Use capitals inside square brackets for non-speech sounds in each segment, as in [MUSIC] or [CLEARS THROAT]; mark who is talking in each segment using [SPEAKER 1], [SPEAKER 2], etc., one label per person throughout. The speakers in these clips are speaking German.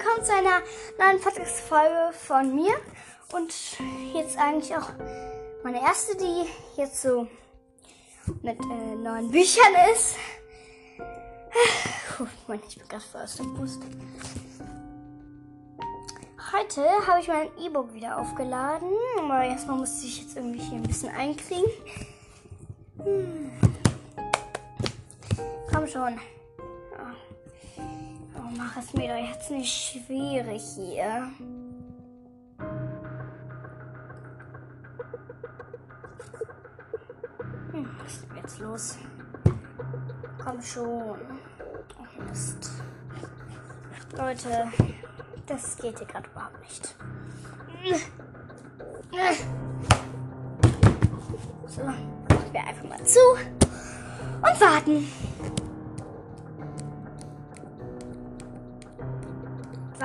[SPEAKER 1] willkommen zu einer neuen Podcast-Folge von mir. Und jetzt eigentlich auch meine erste, die jetzt so mit äh, neuen Büchern ist. Puh, Mann, ich bin gerade voll aus dem Boost. Heute habe ich mein E-Book wieder aufgeladen. Aber erstmal musste ich jetzt irgendwie hier ein bisschen einkriegen. Hm. Komm schon. Mach es mir doch jetzt nicht schwierig hier. Hm, was ist denn jetzt los? Komm schon. Oh, Mist. Leute, das geht hier gerade überhaupt nicht. So, machen wir einfach mal zu und warten.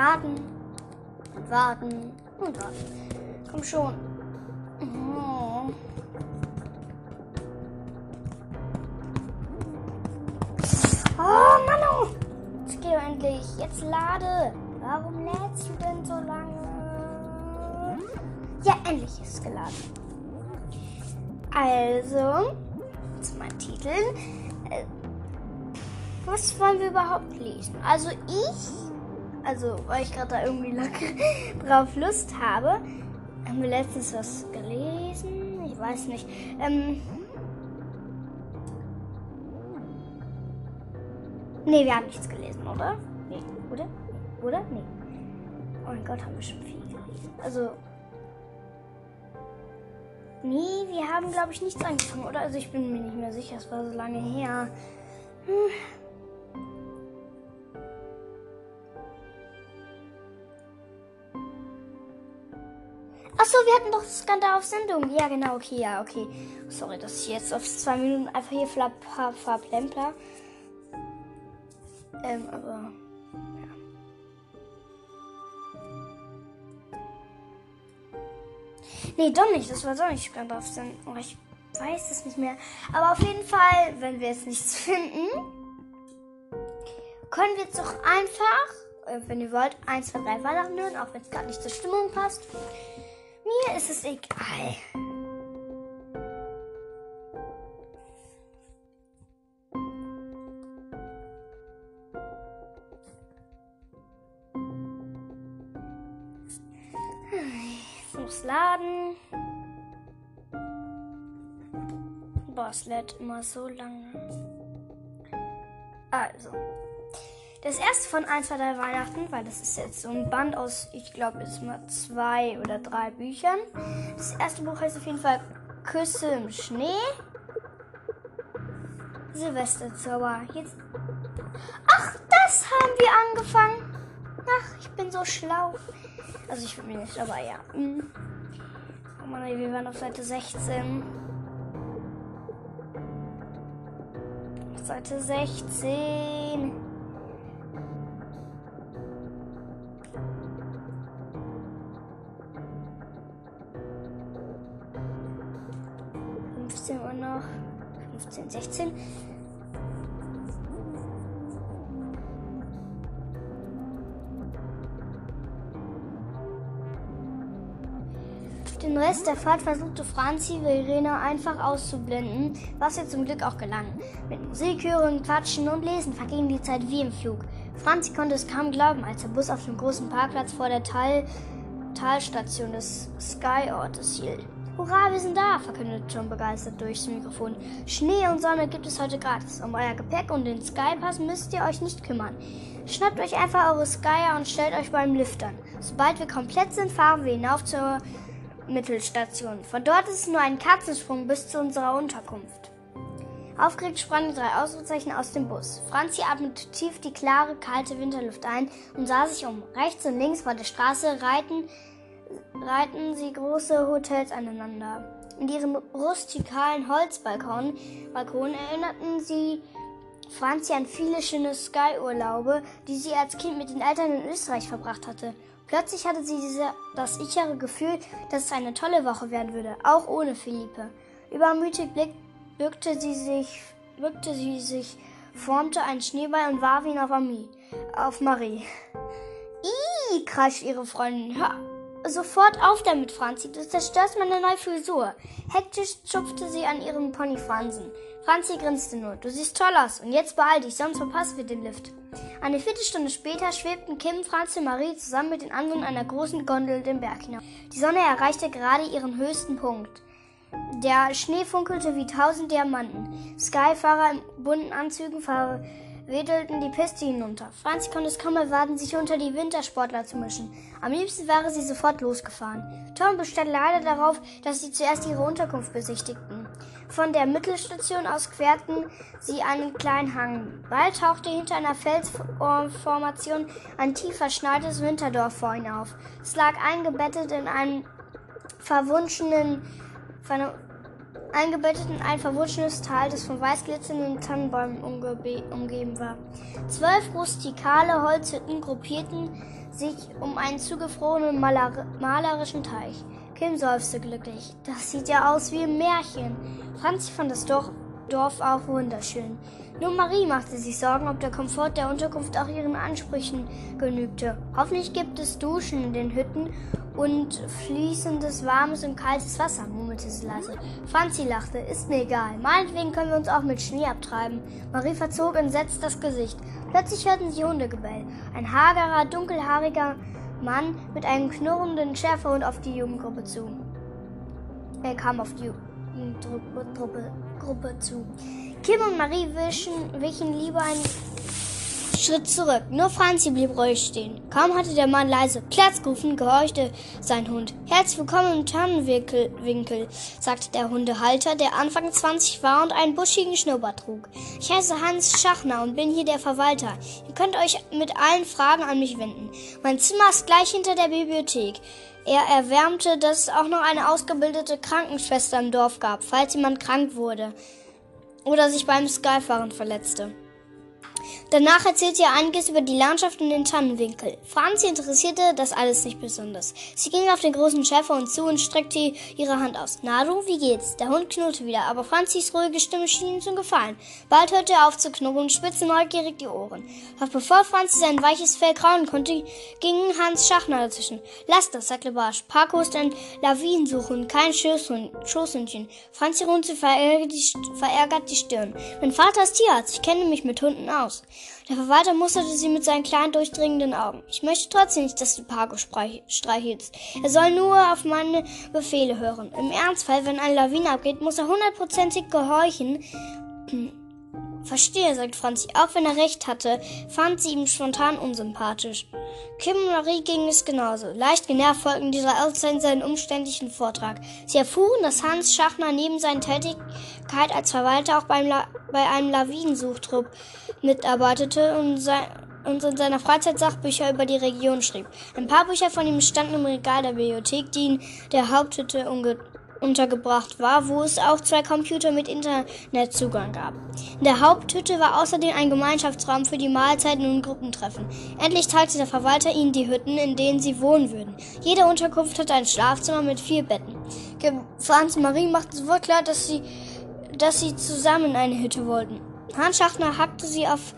[SPEAKER 1] Warten und warten und warten. Komm schon. Oh. Oh, Manu! Jetzt geh endlich. Jetzt lade. Warum lädst du denn so lange? Ja, endlich ist es geladen. Also, zu meinen Titeln. Äh, was wollen wir überhaupt lesen? Also ich, also weil ich gerade da irgendwie [LAUGHS] drauf Lust habe, haben wir letztens was gelesen? Ich weiß nicht. Ähm, nee, wir haben nichts gelesen, oder? Nee, oder? Oder? Nee. Oh mein Gott, haben wir schon viel gelesen. Also. Nee, wir haben, glaube ich, nichts angefangen, oder? Also ich bin mir nicht mehr sicher, es war so lange her. Hm. Hatten doch Skandal auf Sendung. Ja, genau, okay, ja, okay. Sorry, dass ich jetzt auf zwei Minuten einfach hier verplempler. Ähm, aber. Nee, doch nicht. Das war doch nicht Skandal auf Sendung. Oh, ich weiß es nicht mehr. Aber auf jeden Fall, wenn wir jetzt nichts [LAUGHS] finden, können wir jetzt doch einfach, äh, wenn ihr wollt, 1, 2, 3 Weihnachten hören, auch wenn es gar nicht zur Stimmung passt. Mir ist es egal. Ich muss laden. Boah, es lädt immer so lange. Also. Das erste von 1, 2, 3 Weihnachten, weil das ist jetzt so ein Band aus, ich glaube, sind mal zwei oder drei Büchern. Das erste Buch heißt auf jeden Fall Küsse im Schnee. Silvesterzauber. Jetzt. Ach, das haben wir angefangen. Ach, ich bin so schlau. Also ich bin mir nicht, aber ja. Hm. Oh Mann, wir waren auf Seite 16. Auf Seite 16. Uhr noch. 15, 16. Den Rest der Fahrt versuchte Franzi Verena einfach auszublenden, was ihr zum Glück auch gelang. Mit Musik hören, Quatschen und Lesen verging die Zeit wie im Flug. Franzi konnte es kaum glauben, als der Bus auf dem großen Parkplatz vor der Tal Talstation des Sky-Ortes hielt. Hurra, wir sind da, verkündete John begeistert durchs Mikrofon. Schnee und Sonne gibt es heute gratis. Um euer Gepäck und den Skypass müsst ihr euch nicht kümmern. Schnappt euch einfach eure Skyer und stellt euch beim Lift an. Sobald wir komplett sind, fahren wir hinauf zur Mittelstation. Von dort ist es nur ein Katzensprung bis zu unserer Unterkunft. Aufgeregt sprangen drei Ausrufezeichen aus dem Bus. Franzi atmete tief die klare, kalte Winterluft ein und sah sich um. Rechts und links vor der Straße reiten, reiten sie große Hotels aneinander. In ihren rustikalen Holzbalkonen Balkonen erinnerten sie Franzi an viele schöne Sky-Urlaube, die sie als Kind mit den Eltern in Österreich verbracht hatte. Plötzlich hatte sie diese, das sichere Gefühl, dass es eine tolle Woche werden würde, auch ohne Philippe. Übermütig blick, bückte sie sich, bückte sie sich, formte einen Schneeball und warf ihn auf, Ami, auf Marie. [LAUGHS] Ih! Marie, kreischt ihre Freundin. Hör sofort auf damit, Franzi. Du zerstörst meine neue Frisur. Hektisch zupfte sie an ihren Ponyfransen. Franzi grinste nur. Du siehst toll aus. Und jetzt beeil dich, sonst verpassen wir den Lift. Eine Viertelstunde später schwebten Kim, Franzi und Marie zusammen mit den anderen in einer großen Gondel den Berg hinauf. Die Sonne erreichte gerade ihren höchsten Punkt. Der Schnee funkelte wie tausend Diamanten. Skyfahrer in bunten Anzügen verwedelten die Piste hinunter. Franzi konnte es kaum erwarten, sich unter die Wintersportler zu mischen. Am liebsten wäre sie sofort losgefahren. Tom bestand leider darauf, dass sie zuerst ihre Unterkunft besichtigten. Von der Mittelstation aus querten sie einen kleinen Hang. Bald tauchte hinter einer Felsformation ein tief verschneites Winterdorf vor ihnen auf. Es lag eingebettet in einem verwunschenen eingebettet in ein verwunschenes Tal, das von weiß glitzernden Tannenbäumen umgeben war. Zwölf rustikale Holzhütten gruppierten sich um einen zugefrorenen maler malerischen Teich. Kim seufzte glücklich. Das sieht ja aus wie ein Märchen. Franzi fand das Dorf, Dorf auch wunderschön. Nur Marie machte sich Sorgen, ob der Komfort der Unterkunft auch ihren Ansprüchen genügte. Hoffentlich gibt es Duschen in den Hütten und fließendes warmes und kaltes Wasser, murmelte sie leise. Franzi lachte. Ist mir egal. Meinetwegen können wir uns auch mit Schnee abtreiben. Marie verzog entsetzt das Gesicht. Plötzlich hörten sie Hundegebell. Ein hagerer, dunkelhaariger Mann mit einem knurrenden Schäferhund auf die Jugendgruppe zu. Er kam auf die Jugendgruppe Gruppe zu. Kim und Marie wischen, wichen lieber einen Schritt zurück. Nur Franzi blieb ruhig stehen. Kaum hatte der Mann leise Platz gerufen, gehorchte sein Hund. Herzlich willkommen im Tannenwinkel, sagte der Hundehalter, der Anfang 20 war und einen buschigen Schnurrbart trug. Ich heiße Hans Schachner und bin hier der Verwalter. Ihr könnt euch mit allen Fragen an mich wenden. Mein Zimmer ist gleich hinter der Bibliothek. Er erwärmte, dass es auch noch eine ausgebildete Krankenschwester im Dorf gab, falls jemand krank wurde oder sich beim Skyfahren verletzte. Danach erzählte er einiges über die Landschaft und den Tannenwinkel. Franzi interessierte das alles nicht besonders. Sie ging auf den großen Schäfer und zu und streckte ihre Hand aus. Na du, wie geht's? Der Hund knurrte wieder, aber Franzis ruhige Stimme schien ihm zu gefallen. Bald hörte er auf zu knurren und spitzte neugierig die Ohren. Doch bevor Franzi sein weiches Fell kraulen konnte, ging Hans Schachner dazwischen. Lass das, sagte Barsch. Parko ist ein Lawinensuchen, kein Schoßhündchen. Franzi die, verärgert die Stirn. Mein Vater ist Tierarzt, ich kenne mich mit Hunden aus. Der Verwalter musterte sie mit seinen kleinen, durchdringenden Augen. Ich möchte trotzdem nicht, dass du Parko streichelst. Er soll nur auf meine Befehle hören. Im Ernstfall, wenn eine Lawine abgeht, muss er hundertprozentig gehorchen. [CLEARS THROAT] Verstehe, sagt Franzi. Auch wenn er recht hatte, fand sie ihn spontan unsympathisch. Kim und Marie ging es genauso. Leicht genervt folgten dieser Eltern seinen umständlichen Vortrag. Sie erfuhren, dass Hans Schachner neben seiner Tätigkeit als Verwalter auch beim La bei einem Lawinensuchtrupp mitarbeitete und, sein und in seiner Freizeit Sachbücher über die Region schrieb. Ein paar Bücher von ihm standen im Regal der Bibliothek, die in der Haupthütte untergebracht war, wo es auch zwei Computer mit Internetzugang gab. In der Haupthütte war außerdem ein Gemeinschaftsraum für die Mahlzeiten und Gruppentreffen. Endlich teilte der Verwalter ihnen die Hütten, in denen sie wohnen würden. Jede Unterkunft hatte ein Schlafzimmer mit vier Betten. Franz Marie machten sofort klar, dass sie, dass sie zusammen in eine Hütte wollten. Hans Schachner hackte sie auf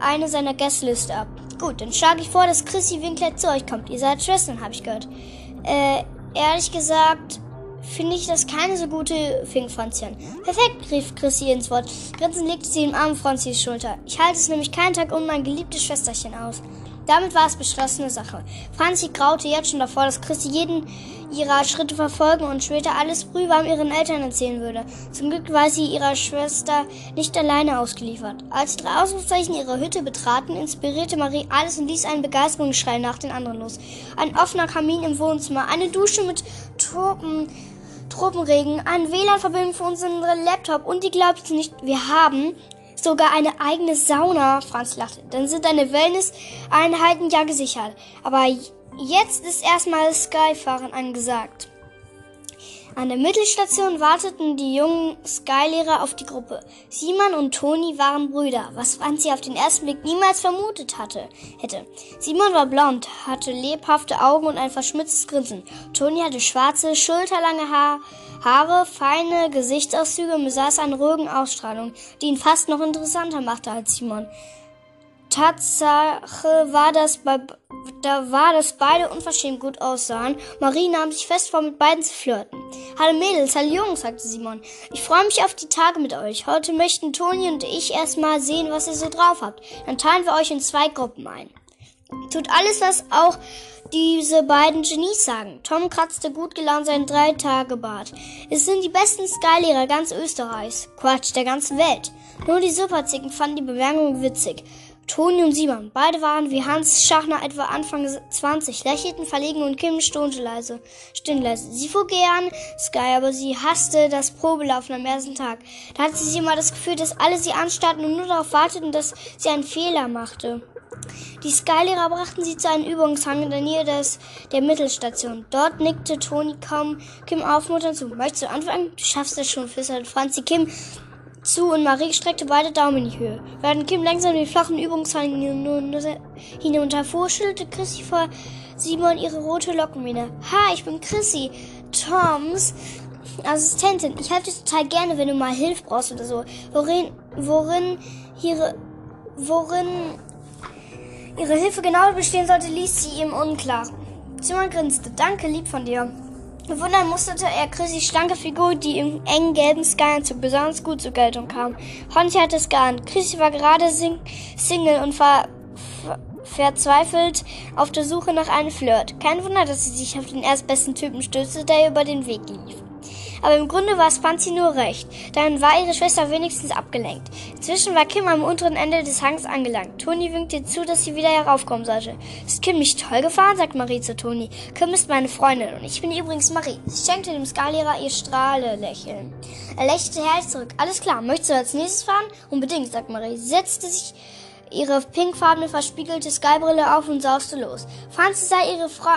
[SPEAKER 1] eine seiner Gästeliste ab. Gut, dann schlage ich vor, dass Chrissy Winkler zu euch kommt. Ihr seid Schwestern, habe ich gehört. Äh, ehrlich gesagt, finde ich das keine so gute, fing Franzi an. Perfekt, rief Chrissy ins Wort. Grinsend legte sie den Arm Franzis Schulter. Ich halte es nämlich keinen Tag ohne mein geliebtes Schwesterchen aus. Damit war es beschlossene Sache. Franzi graute jetzt schon davor, dass Chrissy jeden ihrer Schritte verfolgen und später alles brühwarm ihren Eltern erzählen würde. Zum Glück war sie ihrer Schwester nicht alleine ausgeliefert. Als die drei Ausrufzeichen ihre Hütte betraten, inspirierte Marie alles und ließ einen Begeisterungsschrei nach den anderen los. Ein offener Kamin im Wohnzimmer, eine Dusche mit Tropen, Tropenregen, ein WLAN-Verbindung für unseren Laptop und die glaubt nicht, wir haben sogar eine eigene Sauna. Franz lachte. Dann sind deine Wellness-Einheiten ja gesichert. Aber jetzt ist erstmal Skyfahren angesagt. An der Mittelstation warteten die jungen Skylehrer auf die Gruppe. Simon und Toni waren Brüder, was Franzi auf den ersten Blick niemals vermutet hatte, hätte. Simon war blond, hatte lebhafte Augen und ein verschmitztes Grinsen. Toni hatte schwarze, schulterlange Haare Haare, feine Gesichtszüge und besaß eine ruhige Ausstrahlung, die ihn fast noch interessanter machte als Simon. Tatsache war, dass bei, da war, dass beide unverschämt gut aussahen. Marie nahm sich fest vor, mit beiden zu flirten. Hallo Mädels, hallo Jungs, sagte Simon. Ich freue mich auf die Tage mit euch. Heute möchten Toni und ich erstmal sehen, was ihr so drauf habt. Dann teilen wir euch in zwei Gruppen ein. Tut alles, was auch diese beiden Genies sagen. Tom kratzte gut gelaunt seinen Drei-Tage-Bart. Es sind die besten Skylehrer ganz Österreichs. Quatsch, der ganzen Welt. Nur die Superzicken fanden die Bemerkung witzig. Toni und Simon, beide waren wie Hans Schachner etwa Anfang 20, lächelten verlegen und Kim stonte leise, leise. Sie fuhr gern Sky, aber sie hasste das Probelaufen am ersten Tag. Da hatte sie immer das Gefühl, dass alle sie anstarrten und nur darauf warteten, dass sie einen Fehler machte. Die Skylehrer brachten sie zu einem Übungshang in der Nähe des, der Mittelstation. Dort nickte Toni kaum Kim aufmunternd zu. Möchtest du anfangen? Du schaffst es schon, flüsterte Franzi Kim zu und Marie streckte beide Daumen in die Höhe. Während Kim langsam den flachen Übungshang hinunterfuhr, schüttelte Chrissy vor Simon ihre rote Lockenmähne. Ha, ich bin Chrissy, Toms Assistentin. Ich helfe dir total gerne, wenn du mal Hilfe brauchst oder so. Worin, worin ihre, worin ihre Hilfe genau bestehen sollte, ließ sie ihm unklar. Simon grinste. Danke, lieb von dir. Bewundern musterte er Chrissys schlanke Figur, die im engen gelben Sky-Anzug besonders gut zur Geltung kam. Honti hatte es geahnt. Chrissy war gerade sing Single und war verzweifelt auf der Suche nach einem Flirt. Kein Wunder, dass sie sich auf den erstbesten Typen stützte, der über den Weg lief. Aber im Grunde war Spanzi nur recht. Dann war ihre Schwester wenigstens abgelenkt. Inzwischen war Kim am unteren Ende des Hangs angelangt. Toni winkte ihr zu, dass sie wieder heraufkommen sollte. Ist Kim nicht toll gefahren? sagt Marie zu Toni. Kim ist meine Freundin und ich bin übrigens Marie. Sie schenkte dem Skalierer ihr Strahle-Lächeln. Er lächelte herrlich zurück. Alles klar, möchtest du als nächstes fahren? Unbedingt, sagt Marie. Sie setzte sich ihre pinkfarbene verspiegelte Skybrille auf und sauste los. Franzi sah ihre Frau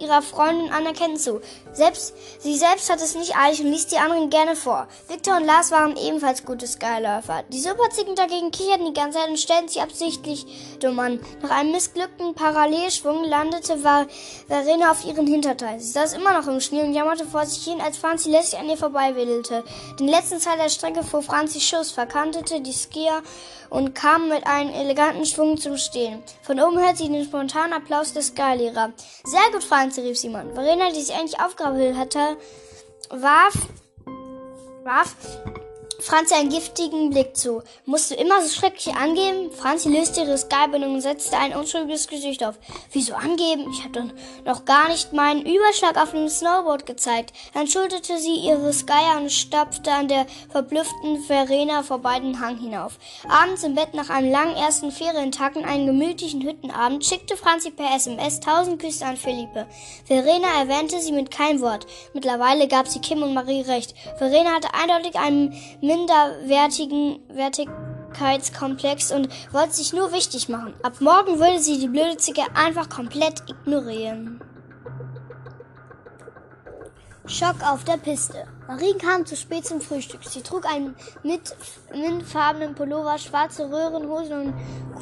[SPEAKER 1] ihrer Freundin anerkennend zu. Selbst, sie selbst hat es nicht eilig und ließ die anderen gerne vor. Victor und Lars waren ebenfalls gute Skyläufer. Die Superzicken dagegen kicherten die ganze Zeit und stellten sich absichtlich dumm an. Nach einem missglückten Parallelschwung landete Verena auf ihren Hinterteil. Sie saß immer noch im Schnee und jammerte vor sich hin, als Franzi lässig an ihr vorbeiwedelte. Den letzten Teil der Strecke fuhr Franzi Schuss, verkantete die Skier und kam mit einem eleganten Schwung zum Stehen. Von oben hört sie den spontanen Applaus des Skylehrer. Sehr gut, Franzi, rief Simon. Verena, die sich eigentlich aufgabelt hatte, warf, warf Franzi einen giftigen Blick zu. Musst du immer so schrecklich angeben? Franzi löste ihre Skybindung und setzte ein unschuldiges Gesicht auf. Wieso angeben? Ich habe doch noch gar nicht meinen Überschlag auf dem Snowboard gezeigt. Dann schulterte sie ihre Skyer und stapfte an der verblüfften Verena vorbei den Hang hinauf. Abends im Bett nach einem langen ersten Ferientag und einem gemütlichen Hüttenabend schickte Franzi per SMS tausend Küsse an Philippe. Verena erwähnte sie mit keinem Wort. Mittlerweile gab sie Kim und Marie recht. Verena hatte eindeutig einen minderwertigen Wertigkeitskomplex und wollte sich nur wichtig machen. Ab morgen würde sie die blöde Zicke einfach komplett ignorieren. Schock auf der Piste. Marie kam zu spät zum Frühstück. Sie trug einen mit mintfarbenen Pullover, schwarze Röhrenhosen und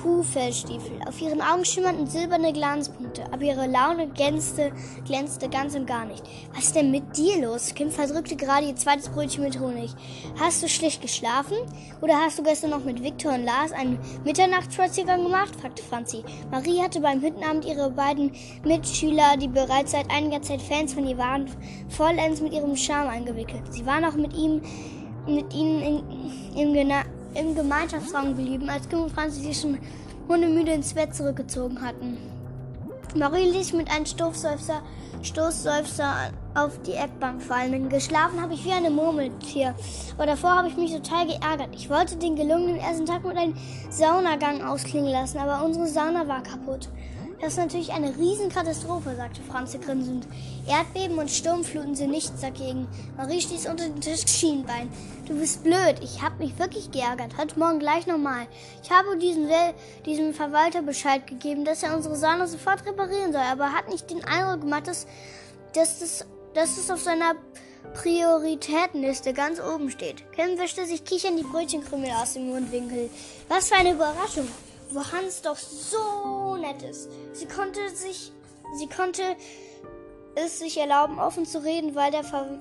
[SPEAKER 1] Kuhfellstiefel. Auf ihren Augen schimmerten silberne Glanzpunkte, aber ihre Laune glänzte, glänzte ganz und gar nicht. Was ist denn mit dir los? Kim verdrückte gerade ihr zweites Brötchen mit Honig. Hast du schlecht geschlafen? Oder hast du gestern noch mit Viktor und Lars einen Mitternachtsspaziergang gemacht? fragte Franzi. Marie hatte beim Hüttenabend ihre beiden Mitschüler, die bereits seit einiger Zeit Fans von ihr waren, vollends mit ihrem Charme eingewickelt entwickelt. Sie war noch mit ihm, mit ihnen in, im, im Gemeinschaftsraum geblieben, als Kim und Franzi sich schon hundemüde ins Bett zurückgezogen hatten. Marie ließ mit einem Stoßseufzer, Stoßseufzer auf die Eckbank fallen. Geschlafen habe ich wie eine Murmeltier. Aber davor habe ich mich total geärgert. Ich wollte den gelungenen ersten Tag mit einem Saunagang ausklingen lassen, aber unsere Sauna war kaputt. Das ist natürlich eine Riesenkatastrophe, sagte Franzi grinsend. Erdbeben und Sturmfluten sind nichts dagegen. Marie stieß unter den Tisch Schienbein. Du bist blöd. Ich habe mich wirklich geärgert. Heute Morgen gleich nochmal. Ich habe diesem, diesem Verwalter Bescheid gegeben, dass er unsere Sauna sofort reparieren soll, aber er hat nicht den Eindruck gemacht, dass, dass, das, dass es auf seiner Prioritätenliste ganz oben steht. Kim wischte sich kichernd die Brötchenkrümel aus dem Mundwinkel. Was für eine Überraschung wo Hans doch so nett ist. Sie konnte sich, sie konnte es sich erlauben, offen zu reden, weil der Ver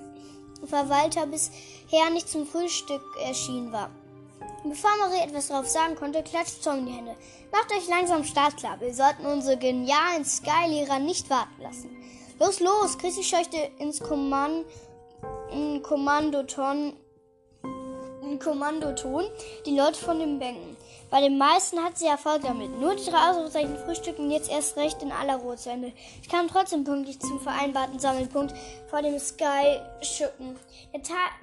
[SPEAKER 1] Verwalter bisher nicht zum Frühstück erschienen war. Bevor Marie etwas darauf sagen konnte, klatschte Tom in die Hände. Macht euch langsam startklar. Wir sollten unsere genialen Sky-Lehrer nicht warten lassen. Los, los! Chrissy scheuchte ins Kommand Kommandoton Kommandoton die Leute von den Bänken. Bei den meisten hat sie Erfolg damit. Nur die drei Ausrufezeichen frühstücken jetzt erst recht in aller Ruhe zu Ende. Ich kam trotzdem pünktlich zum vereinbarten Sammelpunkt vor dem Sky Schütten.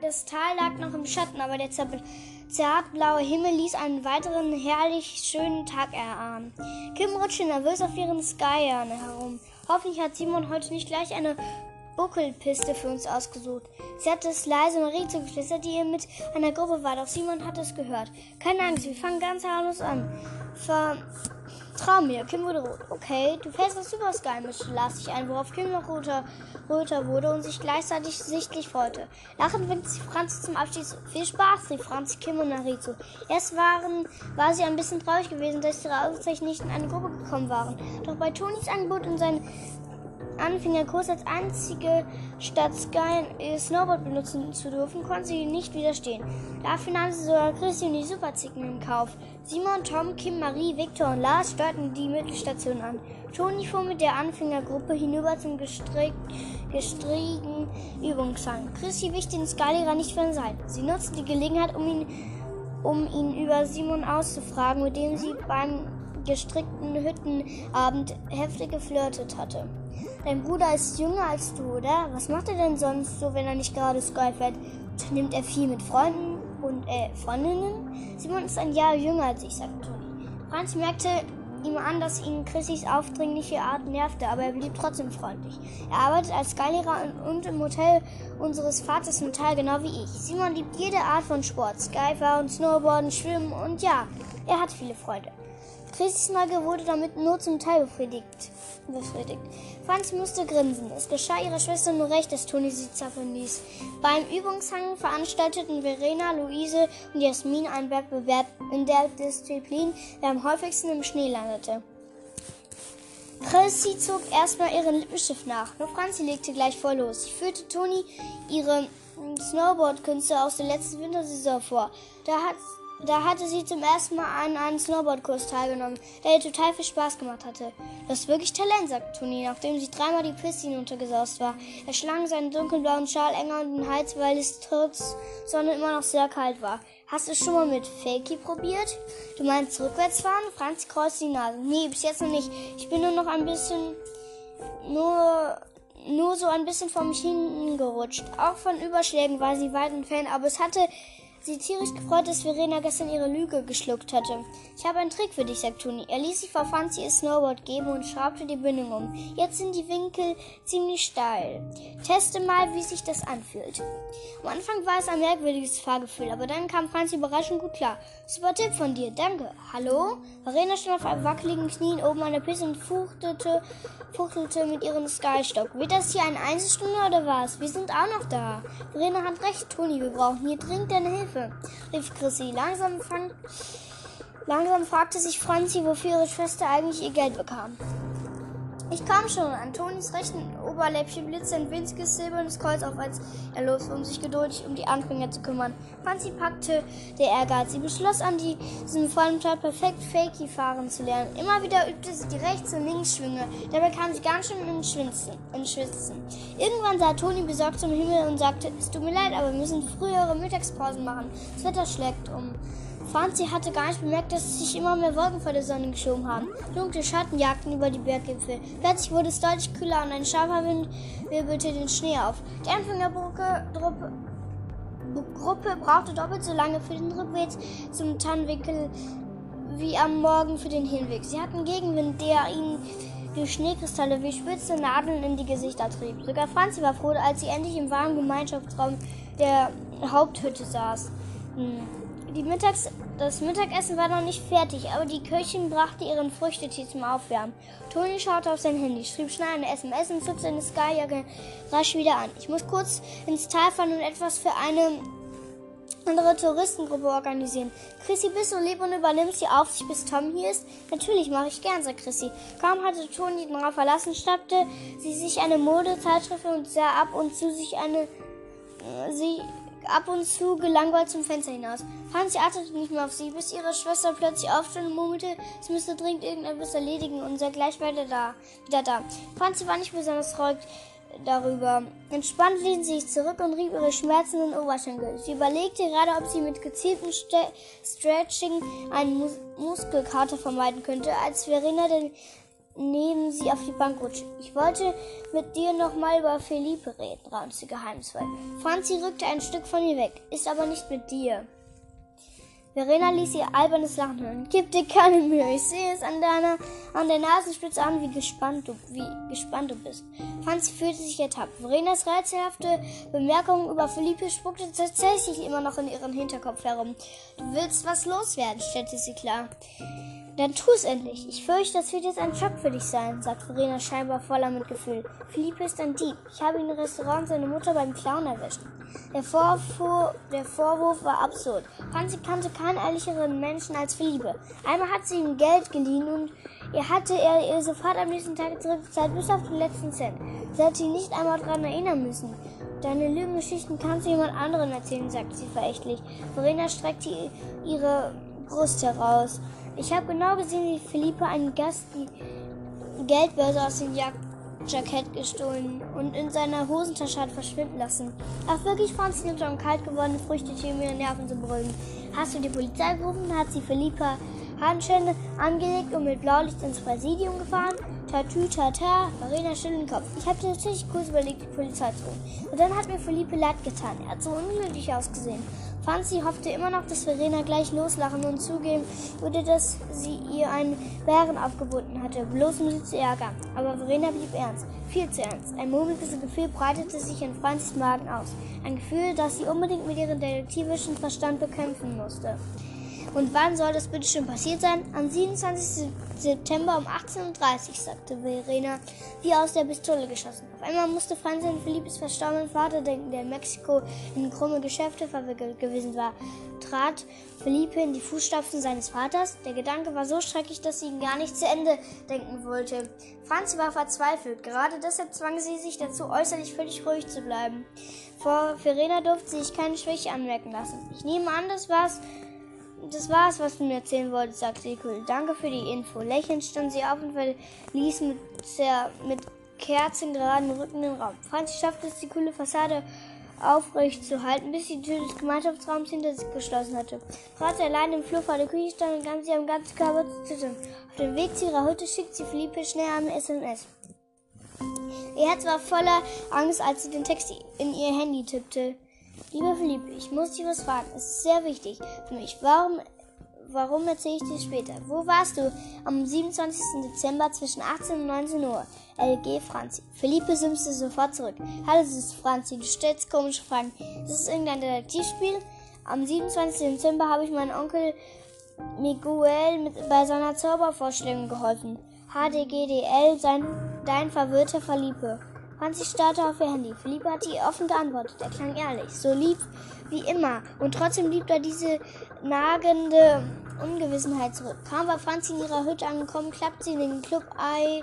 [SPEAKER 1] das Tal lag noch im Schatten, aber der zartblaue Himmel ließ einen weiteren herrlich schönen Tag erahnen. Kim rutschte nervös auf ihren Skyerne herum. Hoffentlich hat Simon heute nicht gleich eine Buckelpiste für uns ausgesucht. Sie hatte es leise Marie zugeflüstert, die ihr mit einer Gruppe war, doch Simon hat es gehört. Keine Angst, wir fangen ganz harmlos an. Vertrau mir, Kim wurde rot. Okay, du fährst das Super Sky, mischte Lars sich ein, worauf Kim noch roter, röter wurde und sich gleichzeitig sichtlich freute. Lachend winkte sie Franz zum Abschied. Viel Spaß, rief Franz Kim und Marie zu. Erst waren, war sie ein bisschen traurig gewesen, dass ihre Auszeichnungen nicht in eine Gruppe gekommen waren. Doch bei Tonis Angebot und seinen Anfängerkurs als einzige Stadt Sky Snowboard benutzen zu dürfen, konnte sie nicht widerstehen. Dafür nahm sie sogar Christian die Superzicken in Kauf. Simon, Tom, Kim, Marie, Victor und Lars steuerten die Mittelstation an. Toni fuhr mit der Anfängergruppe hinüber zum gestrigen Übungshang. Chrissy wich den Skylehrer nicht von Seiten. Sie nutzte die Gelegenheit, um ihn, um ihn über Simon auszufragen, mit dem sie beim gestrickten Hüttenabend heftig geflirtet hatte. Dein Bruder ist jünger als du, oder? Was macht er denn sonst so, wenn er nicht gerade Sky fährt? Nimmt er viel mit Freunden und äh, Freundinnen? Simon ist ein Jahr jünger als ich, sagte Toni. Franz merkte ihm an, dass ihn Chrissys aufdringliche Art nervte, aber er blieb trotzdem freundlich. Er arbeitet als Skylehrer und im Hotel unseres Vaters im Tal, genau wie ich. Simon liebt jede Art von Sport, Skyfahren, Snowboarden, Schwimmen und ja, er hat viele Freunde. Neugier wurde damit nur zum Teil befriedigt. befriedigt. Franz musste grinsen. Es geschah ihrer Schwester nur recht, dass Toni sie zappeln ließ. Beim Übungshang veranstalteten Verena, Luise und Jasmin einen Wettbewerb in der Disziplin, der am häufigsten im Schnee landete. Chrissy zog erstmal ihren Lippenstift nach. Nur Franzi legte gleich vor los. Sie führte Toni ihre Snowboard-Künste aus der letzten Wintersaison vor. Da hat da hatte sie zum ersten Mal an einem Snowboardkurs teilgenommen, der ihr total viel Spaß gemacht hatte. Du hast wirklich Talent, sagte Toni, nachdem sie dreimal die Piste hinuntergesaust war. Er schlang seinen dunkelblauen Schal enger um den Hals, weil es trotz Sonne immer noch sehr kalt war. Hast du schon mal mit Fakey probiert? Du meinst rückwärts fahren? Franz kreuzte die Nase. Nee, bis jetzt noch nicht. Ich bin nur noch ein bisschen, nur, nur so ein bisschen vor mich hinten gerutscht. Auch von Überschlägen war sie weit entfernt, aber es hatte sie tierisch gefreut, dass Verena gestern ihre Lüge geschluckt hatte. Ich habe einen Trick für dich, sagt Toni. Er ließ sich vor Franzi ihr Snowboard geben und schraubte die Bindung um. Jetzt sind die Winkel ziemlich steil. Teste mal, wie sich das anfühlt. Am Anfang war es ein merkwürdiges Fahrgefühl, aber dann kam Franzi überraschend gut klar. Super Tipp von dir, danke. Hallo? Verena stand auf einem wackeligen Knien oben an der Piste und fuchtelte, fuchtelte mit ihrem Skystock. Wird das hier eine Einzelstunde oder was? Wir sind auch noch da. Verena hat recht, Toni, wir brauchen hier dringend deine Hilfe. Rief Chrissy. Langsam, fang, langsam fragte sich Franzi, wofür ihre Schwester eigentlich ihr Geld bekam. Ich kam schon. An Tonis rechten Oberläppchen blitzte ein winziges silbernes Kreuz auf, als er los um sich geduldig um die Anfänger zu kümmern. Franzi packte der Ehrgeiz. Sie beschloss, an diesem vollen Tag perfekt Fakey fahren zu lernen. Immer wieder übte sie die Rechts- und Linksschwünge. Dabei kam sie ganz schön in Schwitzen. In Schwitzen. Irgendwann sah Toni besorgt zum Himmel und sagte, es tut mir leid, aber wir müssen frühere Mittagspausen machen. Das Wetter schlägt um. Franzi hatte gar nicht bemerkt, dass sich immer mehr Wolken vor der Sonne geschoben haben. Dunkle Schatten jagten über die Berggipfel. Plötzlich wurde es deutlich kühler und ein scharfer Wind wirbelte den Schnee auf. Die Anfängergruppe Gruppe brauchte doppelt so lange für den Rückweg zum Tannwinkel wie am Morgen für den Hinweg. Sie hatten Gegenwind, der ihnen durch Schneekristalle wie spitze Nadeln in die Gesichter trieb. Sogar Franzi war froh, als sie endlich im warmen Gemeinschaftsraum der Haupthütte saß. Hm. Die Mittags das Mittagessen war noch nicht fertig, aber die Köchin brachte ihren Früchtetee zum Aufwärmen. Toni schaute auf sein Handy, schrieb schnell eine SMS und zog seine Skyjacke rasch wieder an. Ich muss kurz ins Tal fahren und etwas für eine andere Touristengruppe organisieren. Chrissy, bist du lieb und übernimmst die Aufsicht, bis Tom hier ist? Natürlich, mache ich gern, sagt Chrissy. Kaum hatte Toni den Raum verlassen, schnappte sie sich eine Modezeitschrift und sah ab und zu sich eine... Sie ab und zu gelangweilt zum Fenster hinaus. Franzi achtete nicht mehr auf sie, bis ihre Schwester plötzlich aufstand und murmelte, sie müsste dringend irgendetwas erledigen und sei gleich wieder da. Wieder da. Franzi war nicht besonders traurig darüber. Entspannt lehnte sie sich zurück und rieb ihre schmerzenden Oberschenkel. Sie überlegte gerade, ob sie mit gezieltem St Stretching einen Mus Muskelkater vermeiden könnte, als Verena den neben sie auf die Bank rutschte. Ich wollte mit dir nochmal über Felipe reden, raunte geheimnisvoll. Franzi rückte ein Stück von ihr weg, ist aber nicht mit dir. Verena ließ ihr albernes Lachen hören. Gib dir keine Mühe, ich sehe es an deiner, an der Nasenspitze an, wie gespannt du, wie gespannt du bist. Franzi fühlte sich ertappt. Verenas rätselhafte Bemerkung über Felipe spuckte tatsächlich immer noch in ihren Hinterkopf herum. Du willst was loswerden, stellte sie klar. Dann tu es endlich. Ich fürchte, das wird jetzt ein Schock für dich sein, sagt Verena scheinbar voller Mitgefühl. Philippe ist ein Dieb. Ich habe ihn im Restaurant seine Mutter beim Clown erwischt. Der, Vorfuhr, der Vorwurf war absurd. Franzi kannte keinen ehrlicheren Menschen als Philippe. Einmal hat sie ihm Geld geliehen und er hatte er ihr sofort am nächsten Tag zurückgezahlt, bis auf den letzten Cent. Sie hat ihn nicht einmal daran erinnern müssen. Deine Lügengeschichten kannst du jemand anderen erzählen, sagt sie verächtlich. Verena streckte ihre Brust heraus. Ich habe genau gesehen, wie Philippe einen Gast die Geldbörse aus dem Jagdjackett gestohlen und in seiner Hosentasche hat verschwinden lassen. Ach wirklich, Franz nimmt um kalt gewordene Früchte um ihre Nerven zu brüllen. Hast du die Polizei gerufen? Hat sie Philippe Handschellen angelegt und mit Blaulicht ins Präsidium gefahren? Tatü, tata, Marina schüttelt den Kopf. Ich habe tatsächlich kurz überlegt, die Polizei zu rufen. Und dann hat mir Philippe leid getan. Er hat so unglücklich ausgesehen. Franzi hoffte immer noch, dass Verena gleich loslachen und zugeben würde, dass sie ihr einen Bären aufgeboten hatte, bloß um sie zu ärgern. Aber Verena blieb ernst, viel zu ernst. Ein mulmiges Gefühl breitete sich in Franzis Magen aus. Ein Gefühl, das sie unbedingt mit ihrem detektivischen Verstand bekämpfen musste. Und wann soll das bitte schon passiert sein? Am 27. September um 18.30 Uhr, sagte Verena, wie aus der Pistole geschossen. Auf einmal musste Franz an Philippes verstorbenen Vater denken, der in Mexiko in krumme Geschäfte verwickelt gewesen war. Trat Felipe in die Fußstapfen seines Vaters? Der Gedanke war so schrecklich, dass sie ihn gar nicht zu Ende denken wollte. Franz war verzweifelt. Gerade deshalb zwang sie sich dazu, äußerlich völlig ruhig zu bleiben. Vor Verena durfte sie sich keine Schwäche anmerken lassen. Ich nehme an, das war's das war's, was du mir erzählen wolltest, sagte die Kuhle. Danke für die Info. Lächelnd stand sie auf und verließ mit, der, mit kerzengeraden Rücken den Raum. Franzi schaffte es, die coole Fassade aufrecht zu halten, bis die Tür des Gemeinschaftsraums hinter sich geschlossen hatte. Franzi allein im Flur vor der Küche stand und ganz sie am ganzen Körper zu zittern. Auf dem Weg zu ihrer Hütte schickt sie Philippe schnell eine SMS. Ihr Herz war voller Angst, als sie den Text in ihr Handy tippte. Lieber Philippe, ich muss dich was fragen. Es ist sehr wichtig für mich. Warum, warum erzähle ich dir später? Wo warst du am 27. Dezember zwischen 18 und 19 Uhr? LG Franzi. Philippe simste sofort zurück. Hallo, das ist Franzi. Du stellst komische Fragen. Ist es irgendein Detektivspiel? Am 27. Dezember habe ich meinem Onkel Miguel mit, bei seiner Zaubervorstellung geholfen. HDGDL, sein, dein verwirrter Verliebe. Franzi starrte auf ihr Handy. Philippe hatte ihr offen geantwortet. Er klang ehrlich, so lieb wie immer. Und trotzdem blieb da diese nagende Ungewissenheit zurück. Kaum war Franzi in ihrer Hütte angekommen, klappte sie in den Club Ei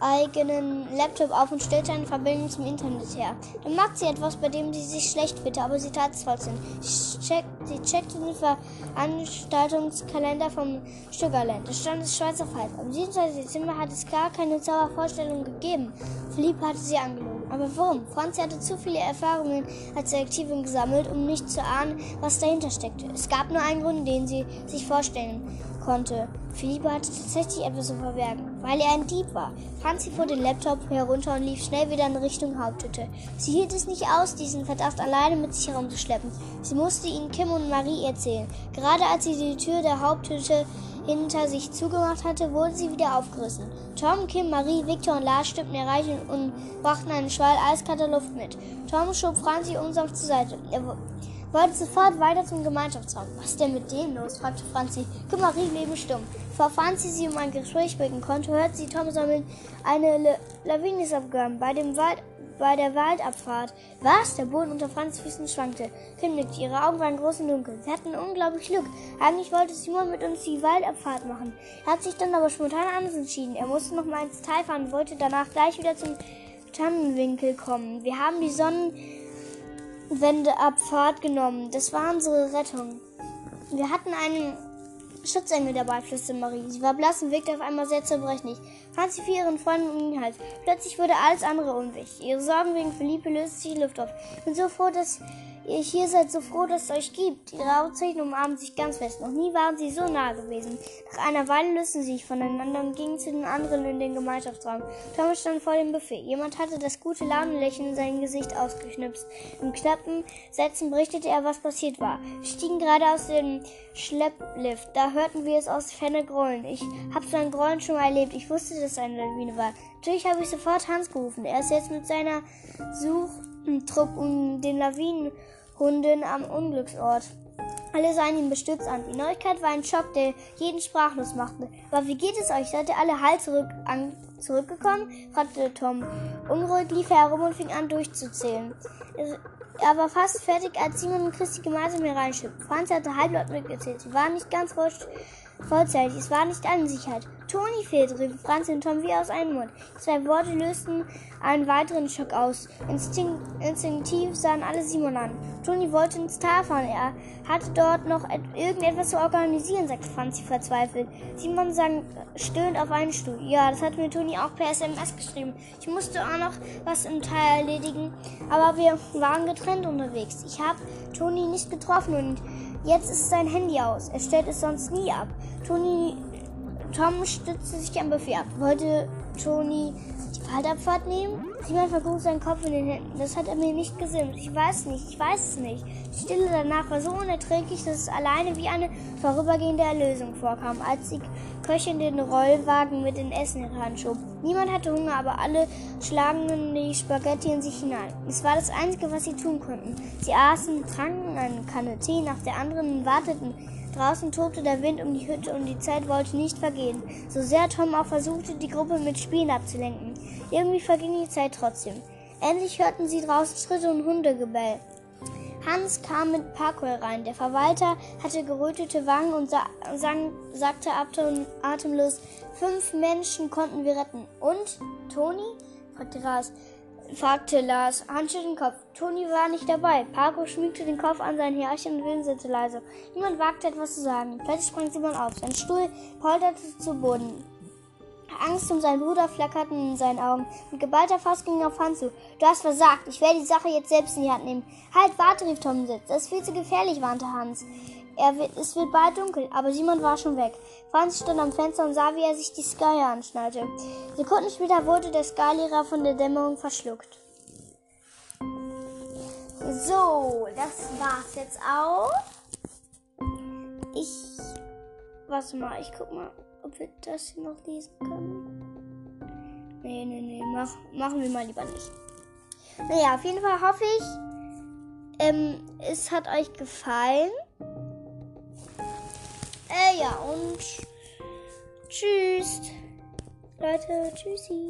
[SPEAKER 1] eigenen Laptop auf und stellte eine Verbindung zum Internet her. Dann machte sie etwas, bei dem sie sich schlecht fühlte, aber sie tat es trotzdem. Check, sie checkte den Veranstaltungskalender vom Sugarland. Da stand es schwarz auf weiß. Am 27. Dezember hat es gar keine Zaubervorstellung gegeben. Philippe hatte sie angelogen. Aber warum? Franzi hatte zu viele Erfahrungen als Detektivin gesammelt, um nicht zu ahnen, was dahinter steckte. Es gab nur einen Grund, den sie sich vorstellen konnte. Philippe hatte tatsächlich etwas zu verbergen, weil er ein Dieb war. Franzi fuhr den Laptop herunter und lief schnell wieder in Richtung Haupthütte. Sie hielt es nicht aus, diesen Verdacht alleine mit sich herumzuschleppen. Sie musste ihn Kim und Marie erzählen. Gerade als sie die Tür der Haupthütte hinter sich zugemacht hatte, wurde sie wieder aufgerissen. Tom, Kim, Marie, Victor und Lars stimmten erreichen und brachten einen Schwall eiskalter Luft mit. Tom schob Franzi unsanft zur Seite. Er wollte sofort weiter zum Gemeinschaftsraum. Was ist denn mit dem los? fragte Franzi. Guck Marie blieben stumm. Bevor Franzi sie um ein Gespräch bringen konnte, hörte sie Tom sammeln, eine Le Lawine ist abgegangen. Bei, dem Wald, bei der Waldabfahrt. Was? Der Boden unter Franzis Füßen schwankte. Kim nickte. Ihre Augen waren groß und dunkel. Sie hatten unglaublich Glück. Eigentlich wollte Simon mit uns die Waldabfahrt machen. Er hat sich dann aber spontan anders entschieden. Er musste noch mal ins Tal fahren und wollte danach gleich wieder zum Tannenwinkel kommen. Wir haben die Sonnen Wendeabfahrt genommen. Das war unsere Rettung. Wir hatten einen Schutzengel dabei, flüsterte Marie. Sie war blass und wirkte auf einmal sehr zerbrechlich. Franzi fiel ihren Freunden um den Hals. Plötzlich wurde alles andere unwichtig. Ihre Sorgen wegen Philippe löste sich die Luft auf. Ich bin so froh, dass Ihr hier seid so froh, dass es euch gibt. Ihre Augenzeichen umarmen sich ganz fest. Noch nie waren sie so nah gewesen. Nach einer Weile lösten sie sich voneinander und gingen zu den anderen in den Gemeinschaftsraum. Thomas stand vor dem Buffet. Jemand hatte das gute Launenlächeln in sein Gesicht ausgeknipst. Im knappen Sätzen berichtete er, was passiert war. Wir stiegen gerade aus dem Schlepplift. Da hörten wir es aus Ferne grollen. Ich hab so ein Grollen schon mal erlebt. Ich wusste, dass es eine Lawine war. Natürlich habe ich sofort Hans gerufen. Er ist jetzt mit seiner Suchtrupp um den Lawinen Hunden am Unglücksort. Alle sahen ihn bestürzt an. Die Neuigkeit war ein Schock, der jeden sprachlos machte. Aber wie geht es euch? Seid ihr alle heil zurück an, zurückgekommen? fragte Tom. Unruhig lief er herum und fing an durchzuzählen. Er war fast fertig, als Simon und Christi gemeinsam hereinschritt. Franz hatte halblaut mitgezählt. Sie waren nicht ganz voll, vollzählig. Es war nicht alle Sicherheit. Toni fehlt, rief Franz und Tom wie aus einem Mund. zwei Worte lösten einen weiteren Schock aus. Instinkt, instinktiv sahen alle Simon an. Toni wollte ins Tal fahren. Er hatte dort noch irgendetwas zu organisieren, sagte Franzi verzweifelt. Simon sang stöhnt auf einen Stuhl. Ja, das hat mir Toni auch per SMS geschrieben. Ich musste auch noch was im Tal erledigen, aber wir waren getrennt unterwegs. Ich habe Toni nicht getroffen und jetzt ist sein Handy aus. Er stellt es sonst nie ab. Toni Tom stützte sich am Buffet ab. Wollte Toni die Waldabfahrt nehmen? Simon vergrub seinen Kopf in den Händen. Das hat er mir nicht gesimmt. Ich weiß nicht, ich weiß es nicht. Die Stille danach war so unerträglich, dass es alleine wie eine vorübergehende Erlösung vorkam, als die Köchin den Rollwagen mit den Essen heranschob. Niemand hatte Hunger, aber alle schlagen die Spaghetti in sich hinein. Es war das Einzige, was sie tun konnten. Sie aßen, tranken eine Kanne Tee nach der anderen und warteten Draußen tobte der Wind um die Hütte und die Zeit wollte nicht vergehen, so sehr Tom auch versuchte, die Gruppe mit Spielen abzulenken. Irgendwie verging die Zeit trotzdem. Endlich hörten sie draußen Schritte und Hundegebell. Hans kam mit Paco herein. Der Verwalter hatte gerötete Wangen und sa sang, sagte atemlos, fünf Menschen konnten wir retten. Und? Toni? fragte Ras fragte Lars. Hans schüttelte den Kopf. Toni war nicht dabei. Paco schmiegte den Kopf an sein Härchen und winselte leise. Niemand wagte etwas zu sagen. Plötzlich sprang Simon auf. Sein Stuhl polterte zu Boden. Angst um seinen Bruder flackerten in seinen Augen. Mit geballter Faust ging er auf Hans zu. Du hast versagt. Ich werde die Sache jetzt selbst in die Hand nehmen. Halt, warte, rief Tom Sitz. Das ist viel zu gefährlich, warnte Hans. Er wird, es wird bald dunkel, aber Simon war schon weg. Franz stand am Fenster und sah, wie er sich die Sky anschnallte. Sekunden später wurde der Skylehrer von der Dämmerung verschluckt. So, das war's jetzt auch. Ich. Warte mal, ich guck mal, ob wir das hier noch lesen können. Nee, nee, nee, mach, machen wir mal lieber nicht. Naja, auf jeden Fall hoffe ich, ähm, es hat euch gefallen. Äh, ja, und tschüss. Leute, tschüssi.